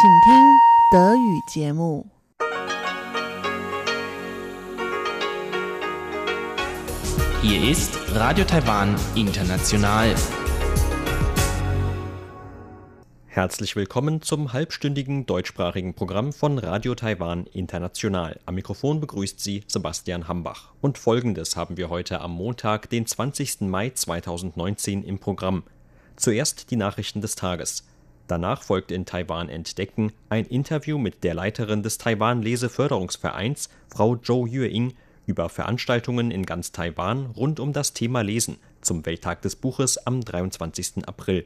请听德语节目。 Hier ist Radio Taiwan International. Herzlich willkommen zum halbstündigen deutschsprachigen Programm von Radio Taiwan International. Am Mikrofon begrüßt Sie Sebastian Hambach. Und folgendes haben wir heute am Montag, den 20. Mai 2019 im Programm. Zuerst die Nachrichten des Tages. Danach folgt in Taiwan Entdecken ein Interview mit der Leiterin des Taiwan Leseförderungsvereins, Frau Zhou Yueying, über Veranstaltungen in ganz Taiwan rund um das Thema Lesen zum Welttag des Buches am 23. April.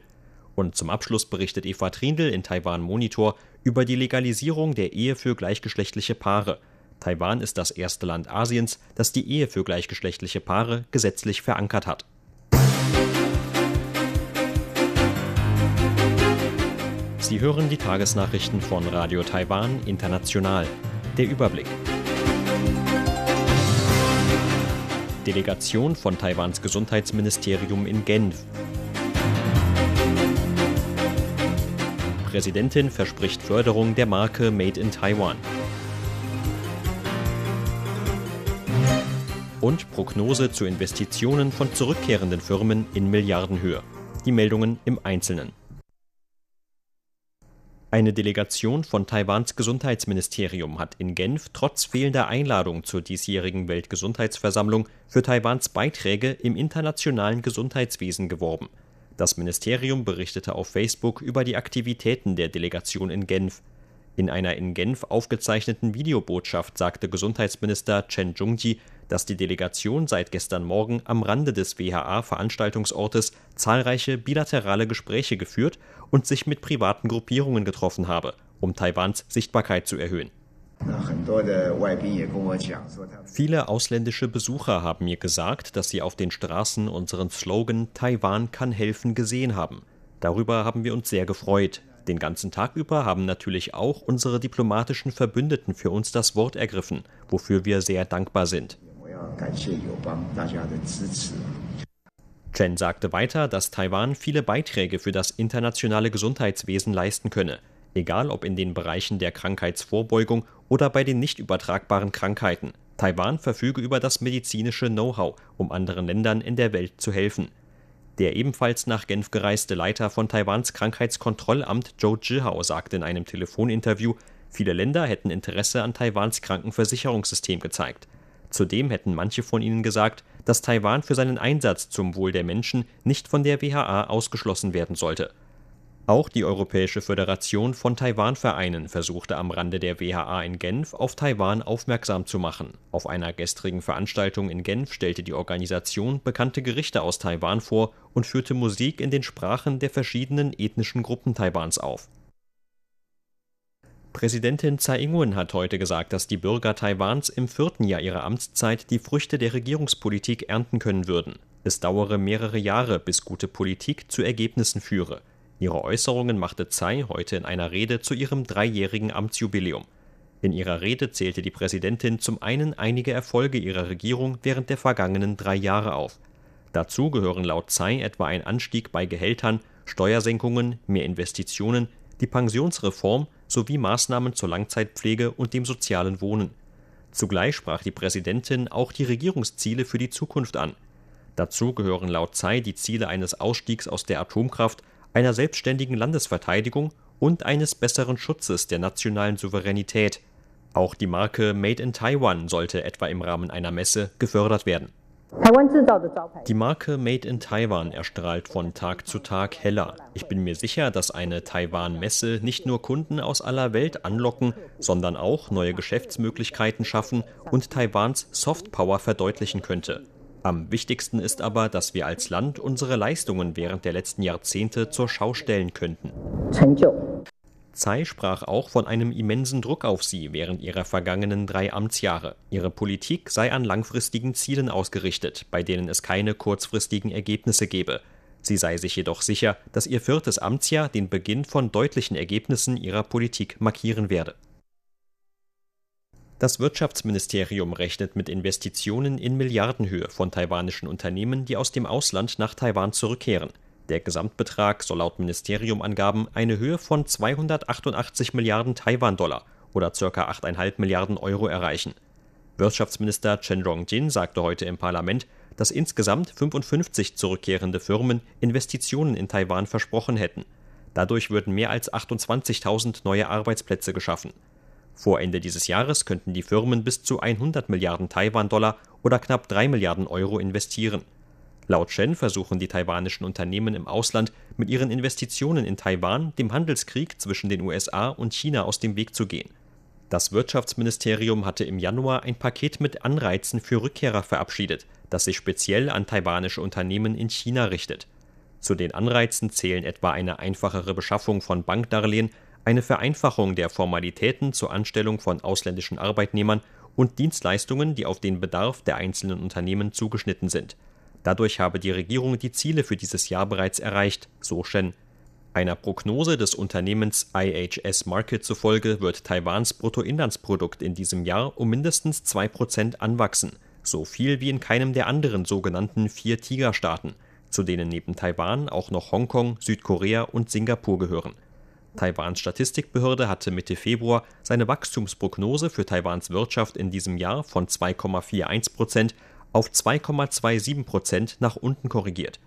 Und zum Abschluss berichtet Eva Trindl in Taiwan Monitor über die Legalisierung der Ehe für gleichgeschlechtliche Paare. Taiwan ist das erste Land Asiens, das die Ehe für gleichgeschlechtliche Paare gesetzlich verankert hat. Sie hören die Tagesnachrichten von Radio Taiwan International. Der Überblick. Delegation von Taiwans Gesundheitsministerium in Genf. Präsidentin verspricht Förderung der Marke Made in Taiwan. Und Prognose zu Investitionen von zurückkehrenden Firmen in Milliardenhöhe. Die Meldungen im Einzelnen. Eine Delegation von Taiwans Gesundheitsministerium hat in Genf trotz fehlender Einladung zur diesjährigen Weltgesundheitsversammlung für Taiwans Beiträge im internationalen Gesundheitswesen geworben. Das Ministerium berichtete auf Facebook über die Aktivitäten der Delegation in Genf. In einer in Genf aufgezeichneten Videobotschaft sagte Gesundheitsminister Chen Zhongji, dass die Delegation seit gestern Morgen am Rande des WHA-Veranstaltungsortes zahlreiche bilaterale Gespräche geführt und sich mit privaten Gruppierungen getroffen habe, um Taiwans Sichtbarkeit zu erhöhen. Viele ausländische Besucher haben mir gesagt, dass sie auf den Straßen unseren Slogan Taiwan kann helfen gesehen haben. Darüber haben wir uns sehr gefreut. Den ganzen Tag über haben natürlich auch unsere diplomatischen Verbündeten für uns das Wort ergriffen, wofür wir sehr dankbar sind. Chen sagte weiter, dass Taiwan viele Beiträge für das internationale Gesundheitswesen leisten könne, egal ob in den Bereichen der Krankheitsvorbeugung oder bei den nicht übertragbaren Krankheiten. Taiwan verfüge über das medizinische Know-how, um anderen Ländern in der Welt zu helfen. Der ebenfalls nach Genf gereiste Leiter von Taiwans Krankheitskontrollamt Zhou Zhihao sagte in einem Telefoninterview, viele Länder hätten Interesse an Taiwans Krankenversicherungssystem gezeigt. Zudem hätten manche von ihnen gesagt, dass Taiwan für seinen Einsatz zum Wohl der Menschen nicht von der WHA ausgeschlossen werden sollte. Auch die Europäische Föderation von Taiwan-Vereinen versuchte am Rande der WHA in Genf auf Taiwan aufmerksam zu machen. Auf einer gestrigen Veranstaltung in Genf stellte die Organisation bekannte Gerichte aus Taiwan vor und führte Musik in den Sprachen der verschiedenen ethnischen Gruppen Taiwans auf. Präsidentin Tsai Ing-wen hat heute gesagt, dass die Bürger Taiwans im vierten Jahr ihrer Amtszeit die Früchte der Regierungspolitik ernten können würden. Es dauere mehrere Jahre, bis gute Politik zu Ergebnissen führe. Ihre Äußerungen machte Tsai heute in einer Rede zu ihrem dreijährigen Amtsjubiläum. In ihrer Rede zählte die Präsidentin zum einen einige Erfolge ihrer Regierung während der vergangenen drei Jahre auf. Dazu gehören laut Tsai etwa ein Anstieg bei Gehältern, Steuersenkungen, mehr Investitionen, die Pensionsreform sowie Maßnahmen zur Langzeitpflege und dem sozialen Wohnen. Zugleich sprach die Präsidentin auch die Regierungsziele für die Zukunft an. Dazu gehören laut Tsai die Ziele eines Ausstiegs aus der Atomkraft, einer selbstständigen Landesverteidigung und eines besseren Schutzes der nationalen Souveränität. Auch die Marke Made in Taiwan sollte etwa im Rahmen einer Messe gefördert werden. Die Marke Made in Taiwan erstrahlt von Tag zu Tag heller. Ich bin mir sicher, dass eine Taiwan-Messe nicht nur Kunden aus aller Welt anlocken, sondern auch neue Geschäftsmöglichkeiten schaffen und Taiwans Softpower verdeutlichen könnte. Am wichtigsten ist aber, dass wir als Land unsere Leistungen während der letzten Jahrzehnte zur Schau stellen könnten. Tsai sprach auch von einem immensen Druck auf sie während ihrer vergangenen drei Amtsjahre. Ihre Politik sei an langfristigen Zielen ausgerichtet, bei denen es keine kurzfristigen Ergebnisse gebe. Sie sei sich jedoch sicher, dass ihr viertes Amtsjahr den Beginn von deutlichen Ergebnissen ihrer Politik markieren werde. Das Wirtschaftsministerium rechnet mit Investitionen in Milliardenhöhe von taiwanischen Unternehmen, die aus dem Ausland nach Taiwan zurückkehren. Der Gesamtbetrag soll laut Ministeriumangaben eine Höhe von 288 Milliarden Taiwan-Dollar oder ca. 8,5 Milliarden Euro erreichen. Wirtschaftsminister Chen Rong-jin sagte heute im Parlament, dass insgesamt 55 zurückkehrende Firmen Investitionen in Taiwan versprochen hätten. Dadurch würden mehr als 28.000 neue Arbeitsplätze geschaffen. Vor Ende dieses Jahres könnten die Firmen bis zu 100 Milliarden Taiwan-Dollar oder knapp 3 Milliarden Euro investieren. Laut Chen versuchen die taiwanischen Unternehmen im Ausland mit ihren Investitionen in Taiwan dem Handelskrieg zwischen den USA und China aus dem Weg zu gehen. Das Wirtschaftsministerium hatte im Januar ein Paket mit Anreizen für Rückkehrer verabschiedet, das sich speziell an taiwanische Unternehmen in China richtet. Zu den Anreizen zählen etwa eine einfachere Beschaffung von Bankdarlehen, eine Vereinfachung der Formalitäten zur Anstellung von ausländischen Arbeitnehmern und Dienstleistungen, die auf den Bedarf der einzelnen Unternehmen zugeschnitten sind. Dadurch habe die Regierung die Ziele für dieses Jahr bereits erreicht, so Shen. Einer Prognose des Unternehmens IHS Market zufolge wird Taiwans Bruttoinlandsprodukt in diesem Jahr um mindestens 2% anwachsen, so viel wie in keinem der anderen sogenannten vier Tigerstaaten, zu denen neben Taiwan auch noch Hongkong, Südkorea und Singapur gehören. Taiwans Statistikbehörde hatte Mitte Februar seine Wachstumsprognose für Taiwans Wirtschaft in diesem Jahr von 2,41% auf 2,27% nach unten korrigiert.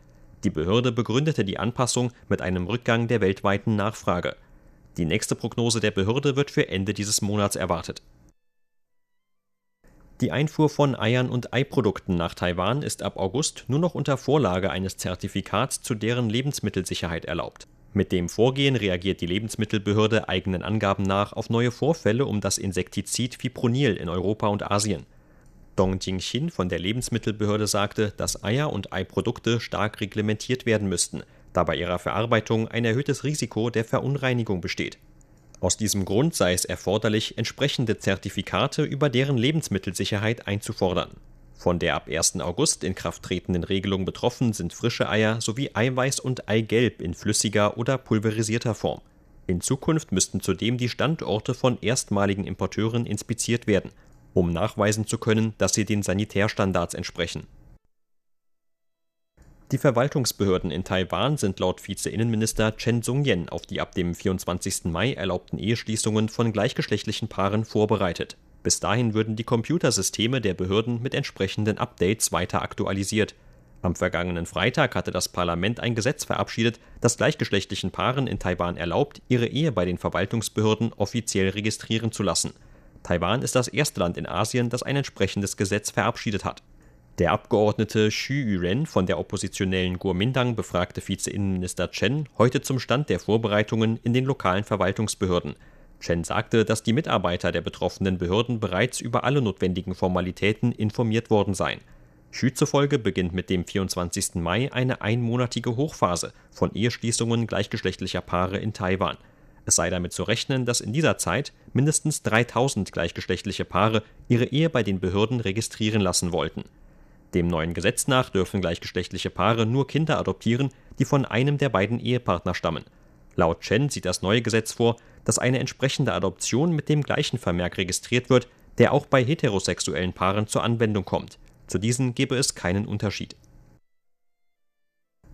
Die Behörde begründete die Anpassung mit einem Rückgang der weltweiten Nachfrage. Die nächste Prognose der Behörde wird für Ende dieses Monats erwartet. Die Einfuhr von Eiern und Eiprodukten nach Taiwan ist ab August nur noch unter Vorlage eines Zertifikats zu deren Lebensmittelsicherheit erlaubt. Mit dem Vorgehen reagiert die Lebensmittelbehörde eigenen Angaben nach auf neue Vorfälle um das Insektizid Fipronil in Europa und Asien. Dong Jingxin von der Lebensmittelbehörde sagte, dass Eier und Eiprodukte stark reglementiert werden müssten, da bei ihrer Verarbeitung ein erhöhtes Risiko der Verunreinigung besteht. Aus diesem Grund sei es erforderlich, entsprechende Zertifikate über deren Lebensmittelsicherheit einzufordern. Von der ab 1. August in Kraft tretenden Regelung betroffen sind frische Eier sowie Eiweiß und Eigelb in flüssiger oder pulverisierter Form. In Zukunft müssten zudem die Standorte von erstmaligen Importeuren inspiziert werden um nachweisen zu können, dass sie den Sanitärstandards entsprechen. Die Verwaltungsbehörden in Taiwan sind laut Vize-Innenminister Chen Sung-yen auf die ab dem 24. Mai erlaubten Eheschließungen von gleichgeschlechtlichen Paaren vorbereitet. Bis dahin würden die Computersysteme der Behörden mit entsprechenden Updates weiter aktualisiert. Am vergangenen Freitag hatte das Parlament ein Gesetz verabschiedet, das gleichgeschlechtlichen Paaren in Taiwan erlaubt, ihre Ehe bei den Verwaltungsbehörden offiziell registrieren zu lassen. Taiwan ist das erste Land in Asien, das ein entsprechendes Gesetz verabschiedet hat. Der Abgeordnete Xu Yuren von der oppositionellen Kuomintang befragte Vize-Innenminister Chen heute zum Stand der Vorbereitungen in den lokalen Verwaltungsbehörden. Chen sagte, dass die Mitarbeiter der betroffenen Behörden bereits über alle notwendigen Formalitäten informiert worden seien. Xu zufolge beginnt mit dem 24. Mai eine einmonatige Hochphase von Eheschließungen gleichgeschlechtlicher Paare in Taiwan. Es sei damit zu rechnen, dass in dieser Zeit mindestens 3000 gleichgeschlechtliche Paare ihre Ehe bei den Behörden registrieren lassen wollten. Dem neuen Gesetz nach dürfen gleichgeschlechtliche Paare nur Kinder adoptieren, die von einem der beiden Ehepartner stammen. Laut Chen sieht das neue Gesetz vor, dass eine entsprechende Adoption mit dem gleichen Vermerk registriert wird, der auch bei heterosexuellen Paaren zur Anwendung kommt. Zu diesen gebe es keinen Unterschied.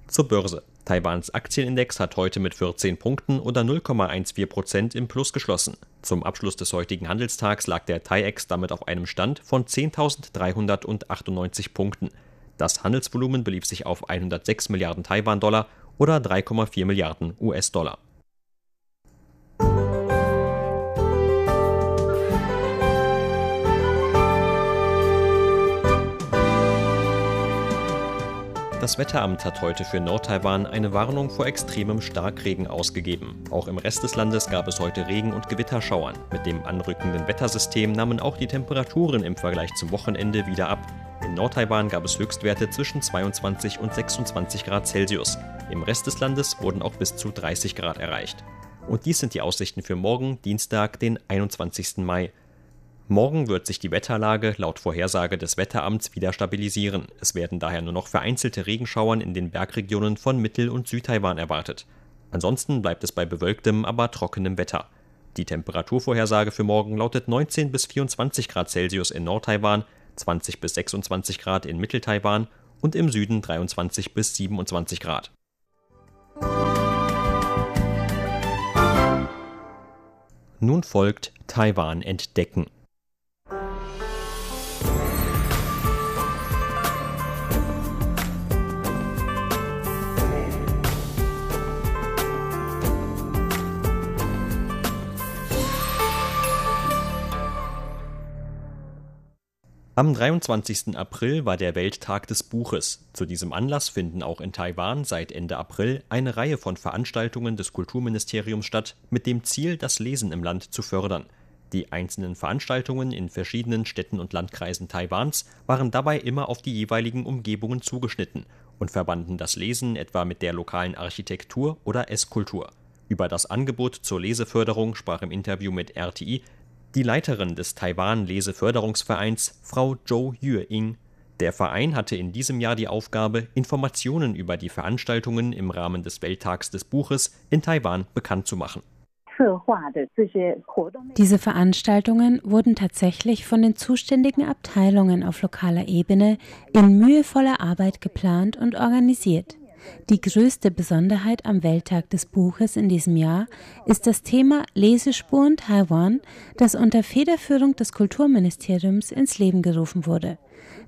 Zur Börse. Taiwans Aktienindex hat heute mit 14 Punkten oder 0,14 Prozent im Plus geschlossen. Zum Abschluss des heutigen Handelstags lag der TAIEX damit auf einem Stand von 10.398 Punkten. Das Handelsvolumen belief sich auf 106 Milliarden Taiwan-Dollar oder 3,4 Milliarden US-Dollar. Das Wetteramt hat heute für Nordtaiwan eine Warnung vor extremem Starkregen ausgegeben. Auch im Rest des Landes gab es heute Regen- und Gewitterschauern. Mit dem anrückenden Wettersystem nahmen auch die Temperaturen im Vergleich zum Wochenende wieder ab. In Nordtaiwan gab es Höchstwerte zwischen 22 und 26 Grad Celsius. Im Rest des Landes wurden auch bis zu 30 Grad erreicht. Und dies sind die Aussichten für morgen, Dienstag, den 21. Mai. Morgen wird sich die Wetterlage laut Vorhersage des Wetteramts wieder stabilisieren. Es werden daher nur noch vereinzelte Regenschauern in den Bergregionen von Mittel- und Südtaiwan erwartet. Ansonsten bleibt es bei bewölktem, aber trockenem Wetter. Die Temperaturvorhersage für morgen lautet 19 bis 24 Grad Celsius in Nordtaiwan, 20 bis 26 Grad in Mitteltaiwan und im Süden 23 bis 27 Grad. Nun folgt Taiwan entdecken. Am 23. April war der Welttag des Buches. Zu diesem Anlass finden auch in Taiwan seit Ende April eine Reihe von Veranstaltungen des Kulturministeriums statt, mit dem Ziel, das Lesen im Land zu fördern. Die einzelnen Veranstaltungen in verschiedenen Städten und Landkreisen Taiwans waren dabei immer auf die jeweiligen Umgebungen zugeschnitten und verbanden das Lesen etwa mit der lokalen Architektur oder Esskultur. Über das Angebot zur Leseförderung sprach im Interview mit RTI die Leiterin des Taiwan-Leseförderungsvereins, Frau Zhou Yue-ing. Der Verein hatte in diesem Jahr die Aufgabe, Informationen über die Veranstaltungen im Rahmen des Welttags des Buches in Taiwan bekannt zu machen. Diese Veranstaltungen wurden tatsächlich von den zuständigen Abteilungen auf lokaler Ebene in mühevoller Arbeit geplant und organisiert. Die größte Besonderheit am Welttag des Buches in diesem Jahr ist das Thema Lesespuren Taiwan, das unter Federführung des Kulturministeriums ins Leben gerufen wurde.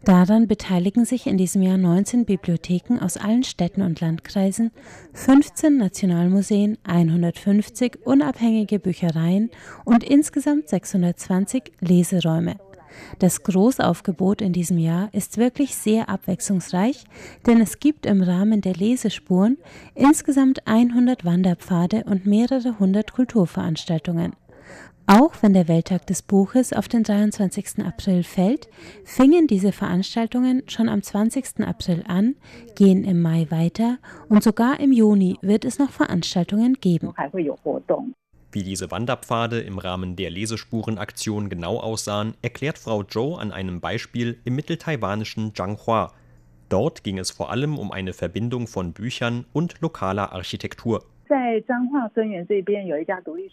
Daran beteiligen sich in diesem Jahr 19 Bibliotheken aus allen Städten und Landkreisen, 15 Nationalmuseen, 150 unabhängige Büchereien und insgesamt 620 Leseräume. Das Großaufgebot in diesem Jahr ist wirklich sehr abwechslungsreich, denn es gibt im Rahmen der Lesespuren insgesamt 100 Wanderpfade und mehrere hundert Kulturveranstaltungen. Auch wenn der Welttag des Buches auf den 23. April fällt, fingen diese Veranstaltungen schon am 20. April an, gehen im Mai weiter und sogar im Juni wird es noch Veranstaltungen geben. Wie diese Wanderpfade im Rahmen der Lesespurenaktion genau aussahen, erklärt Frau Zhou an einem Beispiel im mitteltaiwanischen Zhanghua. Dort ging es vor allem um eine Verbindung von Büchern und lokaler Architektur.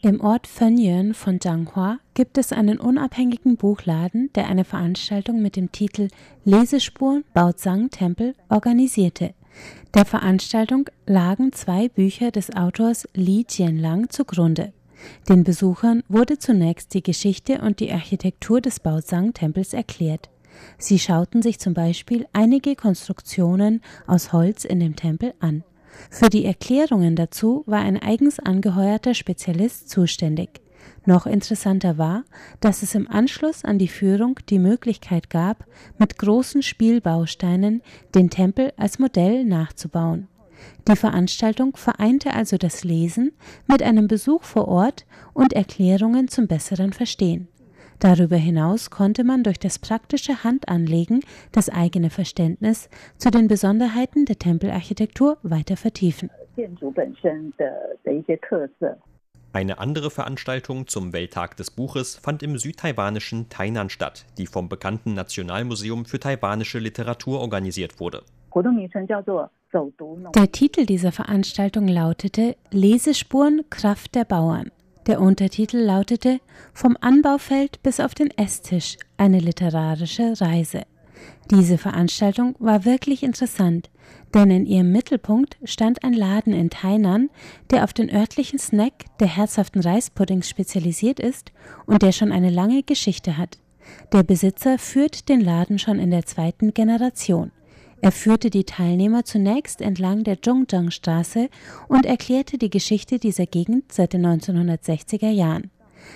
Im Ort Fengyuan von Zhanghua gibt es einen unabhängigen Buchladen, der eine Veranstaltung mit dem Titel Lesespuren Baozang Tempel organisierte. Der Veranstaltung lagen zwei Bücher des Autors Li Jianlang zugrunde. Den Besuchern wurde zunächst die Geschichte und die Architektur des Baozang-Tempels erklärt. Sie schauten sich zum Beispiel einige Konstruktionen aus Holz in dem Tempel an. Für die Erklärungen dazu war ein eigens angeheuerter Spezialist zuständig. Noch interessanter war, dass es im Anschluss an die Führung die Möglichkeit gab, mit großen Spielbausteinen den Tempel als Modell nachzubauen. Die Veranstaltung vereinte also das Lesen mit einem Besuch vor Ort und Erklärungen zum besseren Verstehen. Darüber hinaus konnte man durch das praktische Handanlegen das eigene Verständnis zu den Besonderheiten der Tempelarchitektur weiter vertiefen. Eine andere Veranstaltung zum Welttag des Buches fand im südtaiwanischen Tainan statt, die vom bekannten Nationalmuseum für taiwanische Literatur organisiert wurde. Der Titel dieser Veranstaltung lautete Lesespuren Kraft der Bauern. Der Untertitel lautete Vom Anbaufeld bis auf den Esstisch eine literarische Reise. Diese Veranstaltung war wirklich interessant, denn in ihrem Mittelpunkt stand ein Laden in Tainan, der auf den örtlichen Snack der herzhaften Reispuddings spezialisiert ist und der schon eine lange Geschichte hat. Der Besitzer führt den Laden schon in der zweiten Generation. Er führte die Teilnehmer zunächst entlang der Zhongzhang-Straße und erklärte die Geschichte dieser Gegend seit den 1960er Jahren.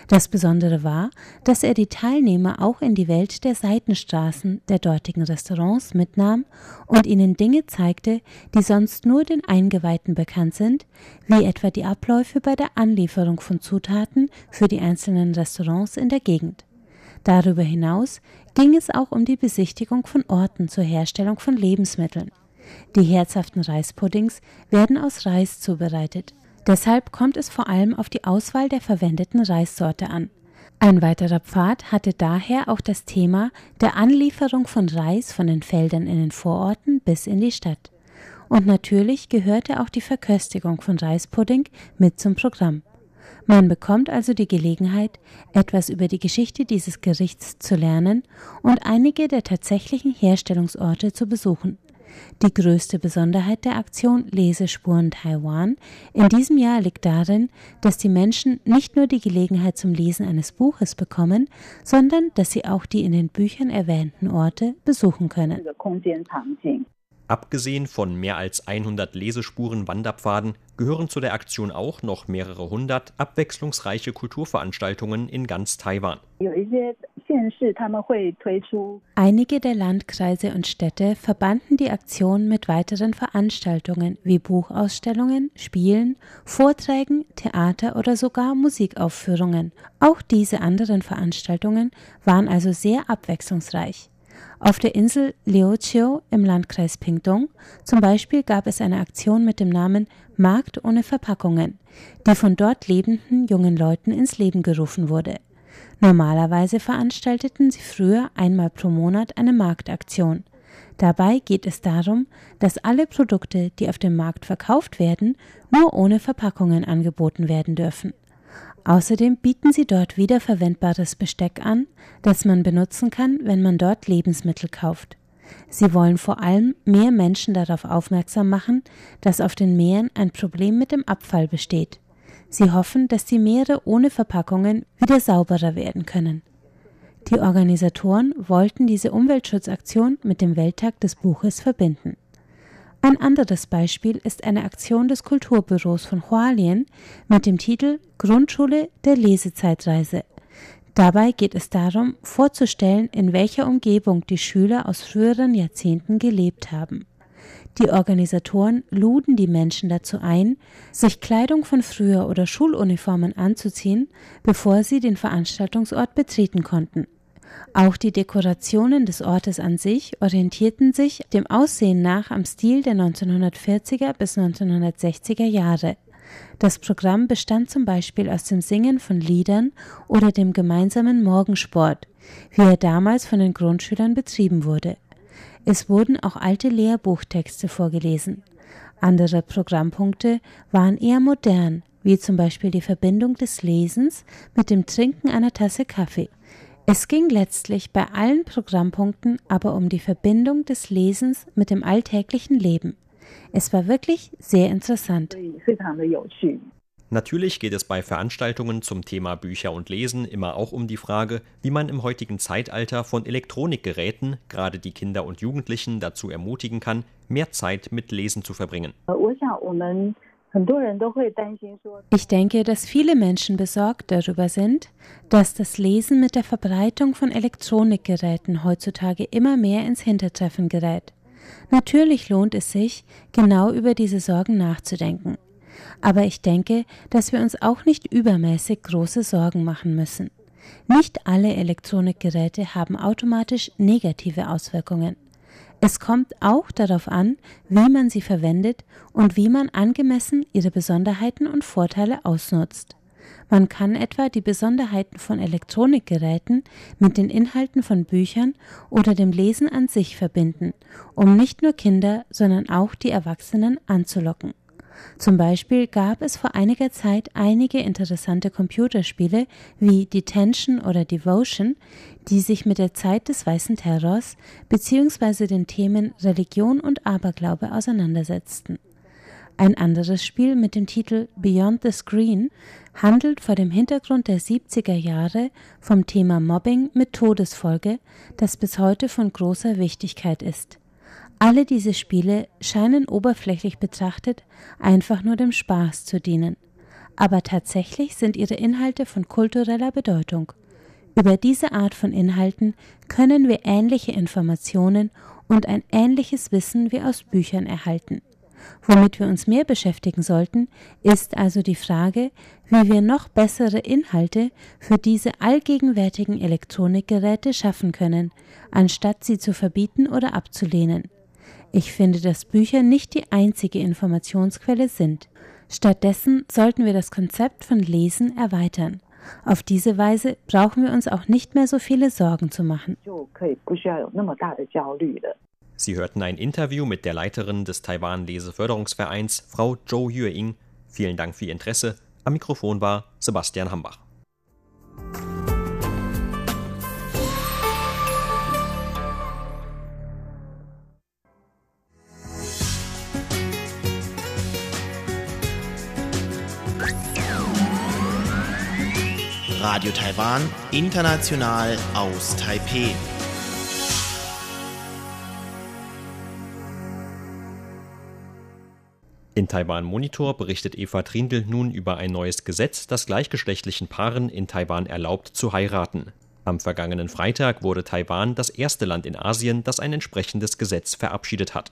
Das Besondere war, dass er die Teilnehmer auch in die Welt der Seitenstraßen der dortigen Restaurants mitnahm und ihnen Dinge zeigte, die sonst nur den Eingeweihten bekannt sind, wie etwa die Abläufe bei der Anlieferung von Zutaten für die einzelnen Restaurants in der Gegend. Darüber hinaus ging es auch um die Besichtigung von Orten zur Herstellung von Lebensmitteln. Die herzhaften Reispuddings werden aus Reis zubereitet. Deshalb kommt es vor allem auf die Auswahl der verwendeten Reissorte an. Ein weiterer Pfad hatte daher auch das Thema der Anlieferung von Reis von den Feldern in den Vororten bis in die Stadt. Und natürlich gehörte auch die Verköstigung von Reispudding mit zum Programm. Man bekommt also die Gelegenheit, etwas über die Geschichte dieses Gerichts zu lernen und einige der tatsächlichen Herstellungsorte zu besuchen. Die größte Besonderheit der Aktion Lesespuren Taiwan in diesem Jahr liegt darin, dass die Menschen nicht nur die Gelegenheit zum Lesen eines Buches bekommen, sondern dass sie auch die in den Büchern erwähnten Orte besuchen können. Abgesehen von mehr als 100 Lesespuren Wanderpfaden gehören zu der Aktion auch noch mehrere hundert abwechslungsreiche Kulturveranstaltungen in ganz Taiwan. Einige der Landkreise und Städte verbanden die Aktion mit weiteren Veranstaltungen wie Buchausstellungen, Spielen, Vorträgen, Theater oder sogar Musikaufführungen. Auch diese anderen Veranstaltungen waren also sehr abwechslungsreich. Auf der Insel Liuqiu im Landkreis Pingtung zum Beispiel gab es eine Aktion mit dem Namen Markt ohne Verpackungen, die von dort lebenden jungen Leuten ins Leben gerufen wurde. Normalerweise veranstalteten sie früher einmal pro Monat eine Marktaktion. Dabei geht es darum, dass alle Produkte, die auf dem Markt verkauft werden, nur ohne Verpackungen angeboten werden dürfen. Außerdem bieten sie dort wiederverwendbares Besteck an, das man benutzen kann, wenn man dort Lebensmittel kauft. Sie wollen vor allem mehr Menschen darauf aufmerksam machen, dass auf den Meeren ein Problem mit dem Abfall besteht. Sie hoffen, dass die Meere ohne Verpackungen wieder sauberer werden können. Die Organisatoren wollten diese Umweltschutzaktion mit dem Welttag des Buches verbinden. Ein anderes Beispiel ist eine Aktion des Kulturbüros von Hualien mit dem Titel Grundschule der Lesezeitreise. Dabei geht es darum, vorzustellen, in welcher Umgebung die Schüler aus früheren Jahrzehnten gelebt haben. Die Organisatoren luden die Menschen dazu ein, sich Kleidung von früher oder Schuluniformen anzuziehen, bevor sie den Veranstaltungsort betreten konnten. Auch die Dekorationen des Ortes an sich orientierten sich dem Aussehen nach am Stil der 1940er bis 1960er Jahre. Das Programm bestand zum Beispiel aus dem Singen von Liedern oder dem gemeinsamen Morgensport, wie er damals von den Grundschülern betrieben wurde. Es wurden auch alte Lehrbuchtexte vorgelesen. Andere Programmpunkte waren eher modern, wie zum Beispiel die Verbindung des Lesens mit dem Trinken einer Tasse Kaffee. Es ging letztlich bei allen Programmpunkten aber um die Verbindung des Lesens mit dem alltäglichen Leben. Es war wirklich sehr interessant. Natürlich geht es bei Veranstaltungen zum Thema Bücher und Lesen immer auch um die Frage, wie man im heutigen Zeitalter von Elektronikgeräten gerade die Kinder und Jugendlichen dazu ermutigen kann, mehr Zeit mit Lesen zu verbringen. Ich denke, dass viele Menschen besorgt darüber sind, dass das Lesen mit der Verbreitung von Elektronikgeräten heutzutage immer mehr ins Hintertreffen gerät. Natürlich lohnt es sich, genau über diese Sorgen nachzudenken. Aber ich denke, dass wir uns auch nicht übermäßig große Sorgen machen müssen. Nicht alle Elektronikgeräte haben automatisch negative Auswirkungen. Es kommt auch darauf an, wie man sie verwendet und wie man angemessen ihre Besonderheiten und Vorteile ausnutzt. Man kann etwa die Besonderheiten von Elektronikgeräten mit den Inhalten von Büchern oder dem Lesen an sich verbinden, um nicht nur Kinder, sondern auch die Erwachsenen anzulocken. Zum Beispiel gab es vor einiger Zeit einige interessante Computerspiele wie Detention oder Devotion, die sich mit der Zeit des Weißen Terrors bzw. den Themen Religion und Aberglaube auseinandersetzten. Ein anderes Spiel mit dem Titel Beyond the Screen handelt vor dem Hintergrund der 70er Jahre vom Thema Mobbing mit Todesfolge, das bis heute von großer Wichtigkeit ist. Alle diese Spiele scheinen oberflächlich betrachtet einfach nur dem Spaß zu dienen, aber tatsächlich sind ihre Inhalte von kultureller Bedeutung. Über diese Art von Inhalten können wir ähnliche Informationen und ein ähnliches Wissen wie aus Büchern erhalten. Womit wir uns mehr beschäftigen sollten, ist also die Frage, wie wir noch bessere Inhalte für diese allgegenwärtigen Elektronikgeräte schaffen können, anstatt sie zu verbieten oder abzulehnen. Ich finde, dass Bücher nicht die einzige Informationsquelle sind. Stattdessen sollten wir das Konzept von Lesen erweitern. Auf diese Weise brauchen wir uns auch nicht mehr so viele Sorgen zu machen. Sie hörten ein Interview mit der Leiterin des Taiwan Leseförderungsvereins, Frau Zhou Yueying. Vielen Dank für Ihr Interesse. Am Mikrofon war Sebastian Hambach. Radio Taiwan, international aus Taipeh. In Taiwan Monitor berichtet Eva Trindl nun über ein neues Gesetz, das gleichgeschlechtlichen Paaren in Taiwan erlaubt zu heiraten. Am vergangenen Freitag wurde Taiwan das erste Land in Asien, das ein entsprechendes Gesetz verabschiedet hat.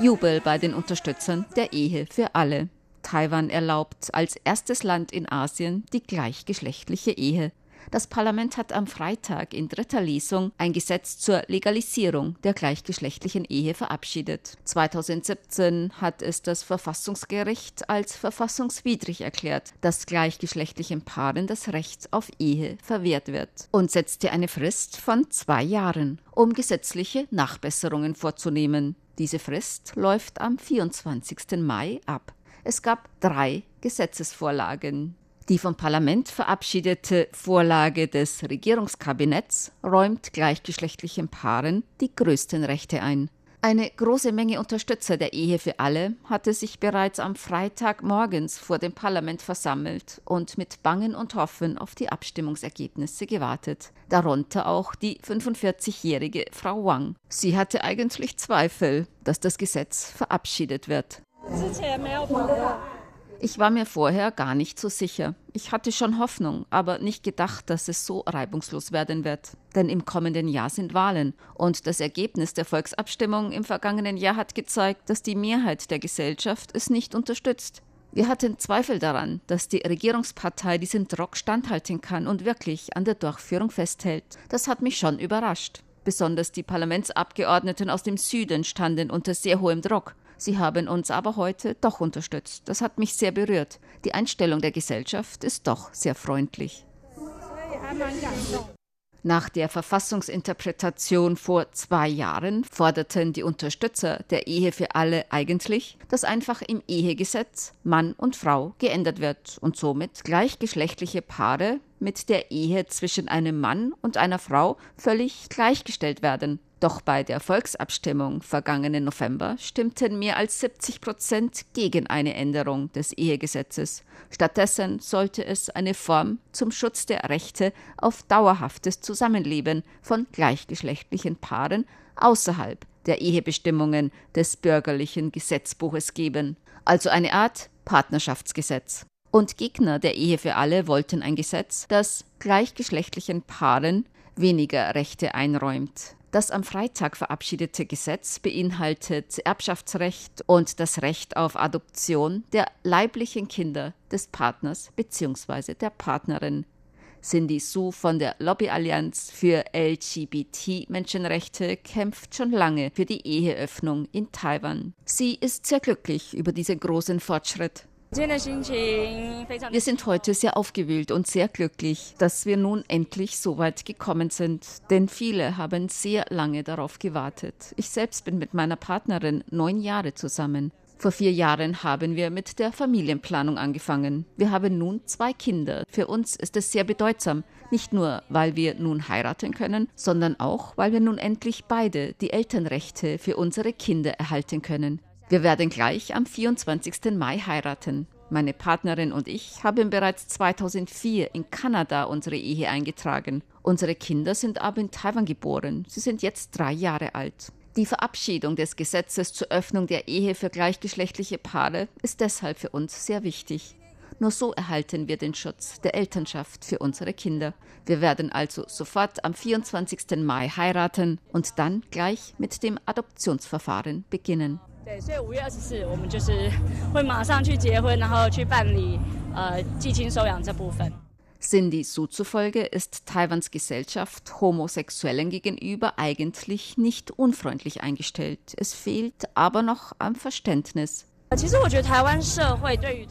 Jubel bei den Unterstützern der Ehe für alle. Taiwan erlaubt als erstes Land in Asien die gleichgeschlechtliche Ehe. Das Parlament hat am Freitag in dritter Lesung ein Gesetz zur Legalisierung der gleichgeschlechtlichen Ehe verabschiedet. 2017 hat es das Verfassungsgericht als verfassungswidrig erklärt, dass gleichgeschlechtlichen Paaren das Recht auf Ehe verwehrt wird und setzte eine Frist von zwei Jahren, um gesetzliche Nachbesserungen vorzunehmen. Diese Frist läuft am 24. Mai ab. Es gab drei Gesetzesvorlagen. Die vom Parlament verabschiedete Vorlage des Regierungskabinetts räumt gleichgeschlechtlichen Paaren die größten Rechte ein. Eine große Menge Unterstützer der Ehe für alle hatte sich bereits am Freitag morgens vor dem Parlament versammelt und mit Bangen und Hoffen auf die Abstimmungsergebnisse gewartet. Darunter auch die 45-jährige Frau Wang. Sie hatte eigentlich Zweifel, dass das Gesetz verabschiedet wird. Ich war mir vorher gar nicht so sicher. Ich hatte schon Hoffnung, aber nicht gedacht, dass es so reibungslos werden wird. Denn im kommenden Jahr sind Wahlen und das Ergebnis der Volksabstimmung im vergangenen Jahr hat gezeigt, dass die Mehrheit der Gesellschaft es nicht unterstützt. Wir hatten Zweifel daran, dass die Regierungspartei diesen Druck standhalten kann und wirklich an der Durchführung festhält. Das hat mich schon überrascht. Besonders die Parlamentsabgeordneten aus dem Süden standen unter sehr hohem Druck. Sie haben uns aber heute doch unterstützt. Das hat mich sehr berührt. Die Einstellung der Gesellschaft ist doch sehr freundlich. Nach der Verfassungsinterpretation vor zwei Jahren forderten die Unterstützer der Ehe für alle eigentlich, dass einfach im Ehegesetz Mann und Frau geändert wird und somit gleichgeschlechtliche Paare mit der Ehe zwischen einem Mann und einer Frau völlig gleichgestellt werden. Doch bei der Volksabstimmung vergangenen November stimmten mehr als 70 Prozent gegen eine Änderung des Ehegesetzes. Stattdessen sollte es eine Form zum Schutz der Rechte auf dauerhaftes Zusammenleben von gleichgeschlechtlichen Paaren außerhalb der Ehebestimmungen des bürgerlichen Gesetzbuches geben, also eine Art Partnerschaftsgesetz. Und Gegner der Ehe für alle wollten ein Gesetz, das gleichgeschlechtlichen Paaren weniger Rechte einräumt. Das am Freitag verabschiedete Gesetz beinhaltet Erbschaftsrecht und das Recht auf Adoption der leiblichen Kinder des Partners bzw. der Partnerin. Cindy Su von der Lobbyallianz für LGBT-Menschenrechte kämpft schon lange für die Eheöffnung in Taiwan. Sie ist sehr glücklich über diesen großen Fortschritt. Wir sind heute sehr aufgewühlt und sehr glücklich, dass wir nun endlich so weit gekommen sind, denn viele haben sehr lange darauf gewartet. Ich selbst bin mit meiner Partnerin neun Jahre zusammen. Vor vier Jahren haben wir mit der Familienplanung angefangen. Wir haben nun zwei Kinder. Für uns ist es sehr bedeutsam, nicht nur, weil wir nun heiraten können, sondern auch, weil wir nun endlich beide die Elternrechte für unsere Kinder erhalten können. Wir werden gleich am 24. Mai heiraten. Meine Partnerin und ich haben bereits 2004 in Kanada unsere Ehe eingetragen. Unsere Kinder sind aber in Taiwan geboren. Sie sind jetzt drei Jahre alt. Die Verabschiedung des Gesetzes zur Öffnung der Ehe für gleichgeschlechtliche Paare ist deshalb für uns sehr wichtig. Nur so erhalten wir den Schutz der Elternschaft für unsere Kinder. Wir werden also sofort am 24. Mai heiraten und dann gleich mit dem Adoptionsverfahren beginnen. 对，所以五月二十四，我们就是会马上去结婚，然后去办理呃继亲收养这部分。Cindy Su zufolge ist Taiwans Gesellschaft Homosexuellen gegenüber eigentlich nicht unfreundlich eingestellt. Es fehlt aber noch am Verständnis.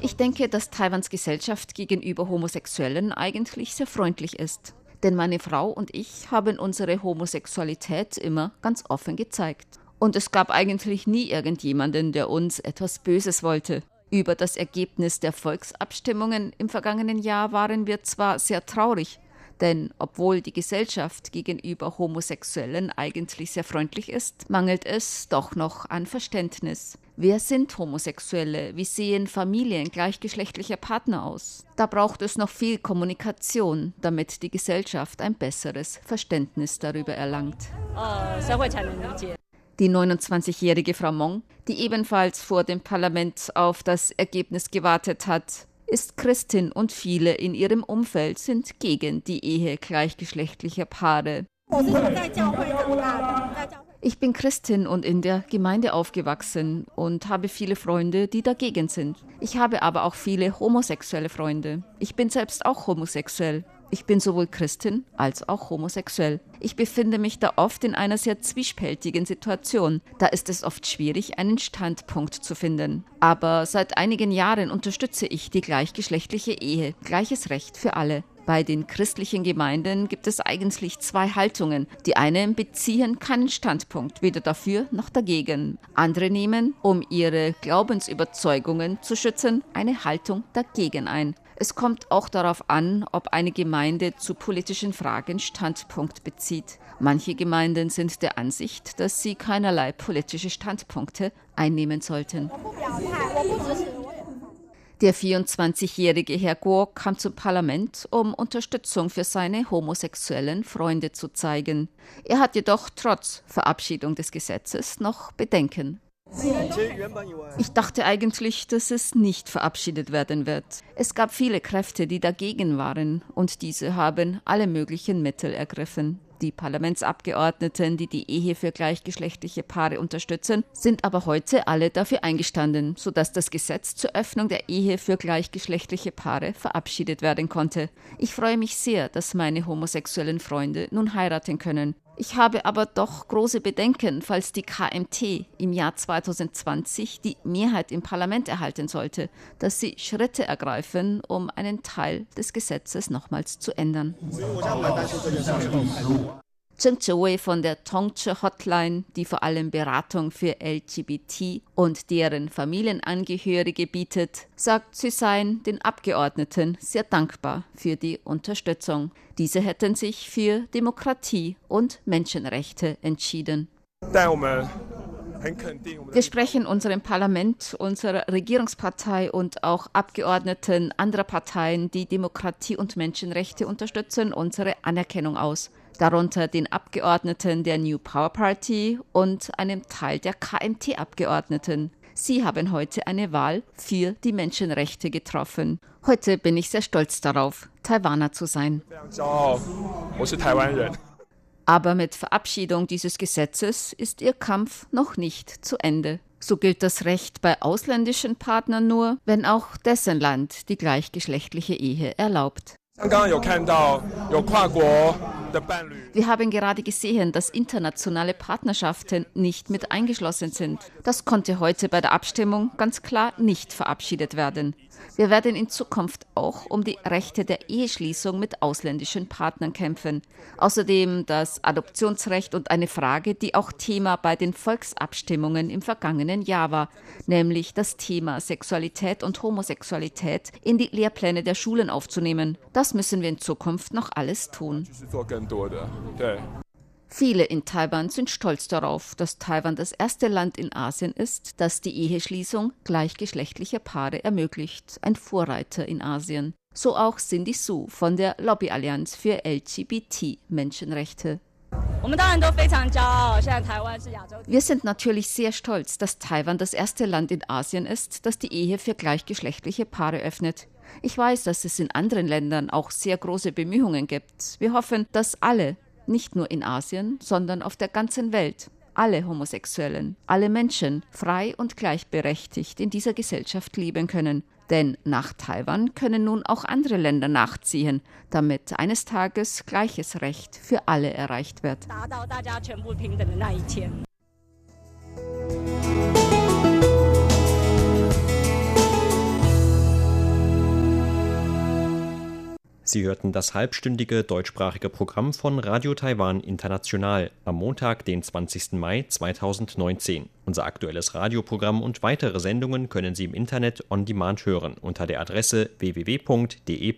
Ich denke, dass Taiwans Gesellschaft gegenüber Homosexuellen eigentlich sehr freundlich ist. Denn meine Frau und ich haben unsere Homosexualität immer ganz offen gezeigt. Und es gab eigentlich nie irgendjemanden, der uns etwas Böses wollte. Über das Ergebnis der Volksabstimmungen im vergangenen Jahr waren wir zwar sehr traurig, Denn obwohl die Gesellschaft gegenüber Homosexuellen eigentlich sehr freundlich ist, mangelt es doch noch an Verständnis. Wer sind Homosexuelle? Wie sehen Familien gleichgeschlechtlicher Partner aus? Da braucht es noch viel Kommunikation, damit die Gesellschaft ein besseres Verständnis darüber erlangt. Die 29-jährige Frau Mong, die ebenfalls vor dem Parlament auf das Ergebnis gewartet hat, ist Christin und viele in ihrem Umfeld sind gegen die Ehe gleichgeschlechtlicher Paare. Ich bin Christin und in der Gemeinde aufgewachsen und habe viele Freunde, die dagegen sind. Ich habe aber auch viele homosexuelle Freunde. Ich bin selbst auch homosexuell. Ich bin sowohl Christin als auch homosexuell. Ich befinde mich da oft in einer sehr zwiespältigen Situation. Da ist es oft schwierig, einen Standpunkt zu finden. Aber seit einigen Jahren unterstütze ich die gleichgeschlechtliche Ehe, gleiches Recht für alle. Bei den christlichen Gemeinden gibt es eigentlich zwei Haltungen. Die einen beziehen keinen Standpunkt, weder dafür noch dagegen. Andere nehmen, um ihre Glaubensüberzeugungen zu schützen, eine Haltung dagegen ein. Es kommt auch darauf an, ob eine Gemeinde zu politischen Fragen Standpunkt bezieht. Manche Gemeinden sind der Ansicht, dass sie keinerlei politische Standpunkte einnehmen sollten. Der 24-jährige Herr Guo kam zum Parlament, um Unterstützung für seine homosexuellen Freunde zu zeigen. Er hat jedoch trotz Verabschiedung des Gesetzes noch Bedenken. Ich dachte eigentlich, dass es nicht verabschiedet werden wird. Es gab viele Kräfte, die dagegen waren, und diese haben alle möglichen Mittel ergriffen. Die Parlamentsabgeordneten, die die Ehe für gleichgeschlechtliche Paare unterstützen, sind aber heute alle dafür eingestanden, sodass das Gesetz zur Öffnung der Ehe für gleichgeschlechtliche Paare verabschiedet werden konnte. Ich freue mich sehr, dass meine homosexuellen Freunde nun heiraten können. Ich habe aber doch große Bedenken, falls die KMT im Jahr 2020 die Mehrheit im Parlament erhalten sollte, dass sie Schritte ergreifen, um einen Teil des Gesetzes nochmals zu ändern. Zheng Zhiwei von der Tongche Hotline, die vor allem Beratung für LGBT und deren Familienangehörige bietet, sagt, sie seien den Abgeordneten sehr dankbar für die Unterstützung. Diese hätten sich für Demokratie und Menschenrechte entschieden. Wir sprechen unserem Parlament, unserer Regierungspartei und auch Abgeordneten anderer Parteien, die Demokratie und Menschenrechte unterstützen, unsere Anerkennung aus darunter den Abgeordneten der New Power Party und einem Teil der KMT-Abgeordneten. Sie haben heute eine Wahl für die Menschenrechte getroffen. Heute bin ich sehr stolz darauf, Taiwaner zu sein. Aber mit Verabschiedung dieses Gesetzes ist ihr Kampf noch nicht zu Ende. So gilt das Recht bei ausländischen Partnern nur, wenn auch dessen Land die gleichgeschlechtliche Ehe erlaubt. Wir haben gerade gesehen, dass internationale Partnerschaften nicht mit eingeschlossen sind. Das konnte heute bei der Abstimmung ganz klar nicht verabschiedet werden. Wir werden in Zukunft auch um die Rechte der Eheschließung mit ausländischen Partnern kämpfen. Außerdem das Adoptionsrecht und eine Frage, die auch Thema bei den Volksabstimmungen im vergangenen Jahr war, nämlich das Thema Sexualität und Homosexualität in die Lehrpläne der Schulen aufzunehmen. Das müssen wir in Zukunft noch alles tun. Viele in Taiwan sind stolz darauf, dass Taiwan das erste Land in Asien ist, das die Eheschließung gleichgeschlechtlicher Paare ermöglicht, ein Vorreiter in Asien. So auch Cindy Su von der Lobbyallianz für LGBT-Menschenrechte. Wir sind natürlich sehr stolz, dass Taiwan das erste Land in Asien ist, das die Ehe für gleichgeschlechtliche Paare öffnet. Ich weiß, dass es in anderen Ländern auch sehr große Bemühungen gibt. Wir hoffen, dass alle nicht nur in Asien, sondern auf der ganzen Welt. Alle Homosexuellen, alle Menschen frei und gleichberechtigt in dieser Gesellschaft leben können. Denn nach Taiwan können nun auch andere Länder nachziehen, damit eines Tages gleiches Recht für alle erreicht wird. Sie hörten das halbstündige deutschsprachige Programm von Radio Taiwan International am Montag, den 20. Mai 2019. Unser aktuelles Radioprogramm und weitere Sendungen können Sie im Internet on demand hören unter der Adresse www.de